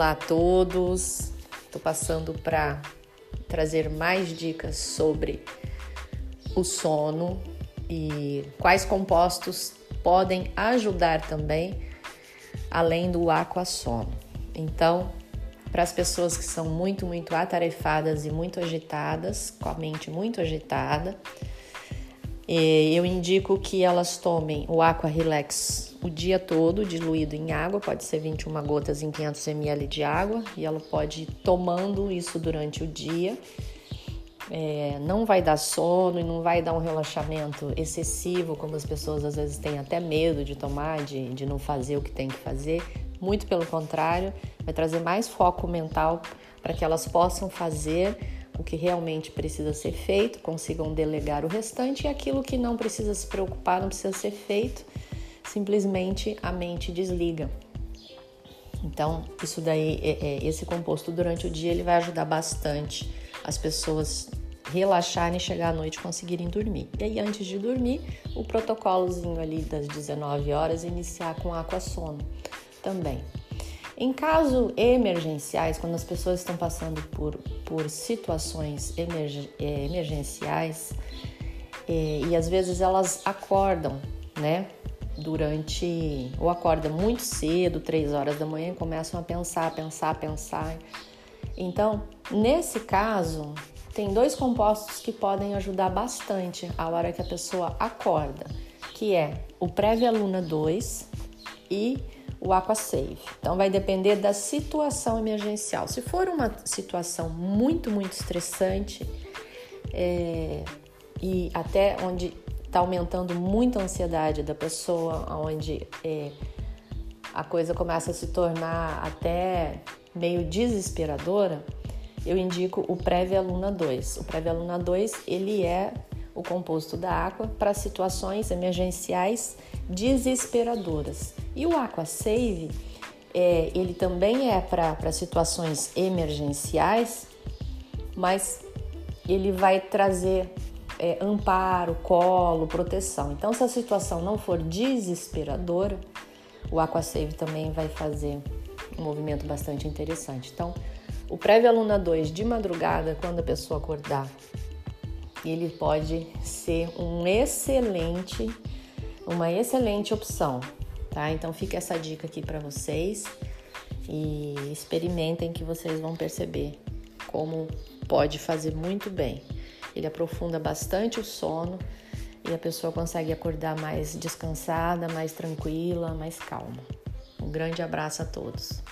Olá a todos. Estou passando para trazer mais dicas sobre o sono e quais compostos podem ajudar também além do aquassono. Então, para as pessoas que são muito, muito atarefadas e muito agitadas, com a mente muito agitada, eu indico que elas tomem o Aqua Relax o dia todo, diluído em água, pode ser 21 gotas em 500 ml de água, e ela pode ir tomando isso durante o dia. É, não vai dar sono e não vai dar um relaxamento excessivo, como as pessoas às vezes têm até medo de tomar, de, de não fazer o que tem que fazer. Muito pelo contrário, vai trazer mais foco mental para que elas possam fazer o que realmente precisa ser feito, consigam delegar o restante e aquilo que não precisa se preocupar, não precisa ser feito, simplesmente a mente desliga. Então, isso daí, é, é, esse composto durante o dia, ele vai ajudar bastante as pessoas relaxarem, chegar à noite e conseguirem dormir. E aí, antes de dormir, o protocolozinho ali das 19 horas, iniciar com aqua sono também. Em casos emergenciais, quando as pessoas estão passando por, por situações é, emergenciais é, e às vezes elas acordam, né? Durante. ou acordam muito cedo, três horas da manhã, e começam a pensar, pensar, pensar. Então, nesse caso, tem dois compostos que podem ajudar bastante a hora que a pessoa acorda, que é o Previaluna 2 e o AquaSave. Então vai depender da situação emergencial. Se for uma situação muito, muito estressante é, e até onde está aumentando muito a ansiedade da pessoa, onde é, a coisa começa a se tornar até meio desesperadora, eu indico o Preve Luna 2. O Preve Luna 2 ele é o composto da água para situações emergenciais desesperadoras. E o AquaSave, é, ele também é para situações emergenciais, mas ele vai trazer é, amparo, colo, proteção. Então, se a situação não for desesperadora, o AquaSave também vai fazer um movimento bastante interessante. Então, o Prévia Luna 2 de madrugada, quando a pessoa acordar, ele pode ser um excelente, uma excelente opção tá? Então fica essa dica aqui para vocês e experimentem que vocês vão perceber como pode fazer muito bem. Ele aprofunda bastante o sono e a pessoa consegue acordar mais descansada, mais tranquila, mais calma. Um grande abraço a todos.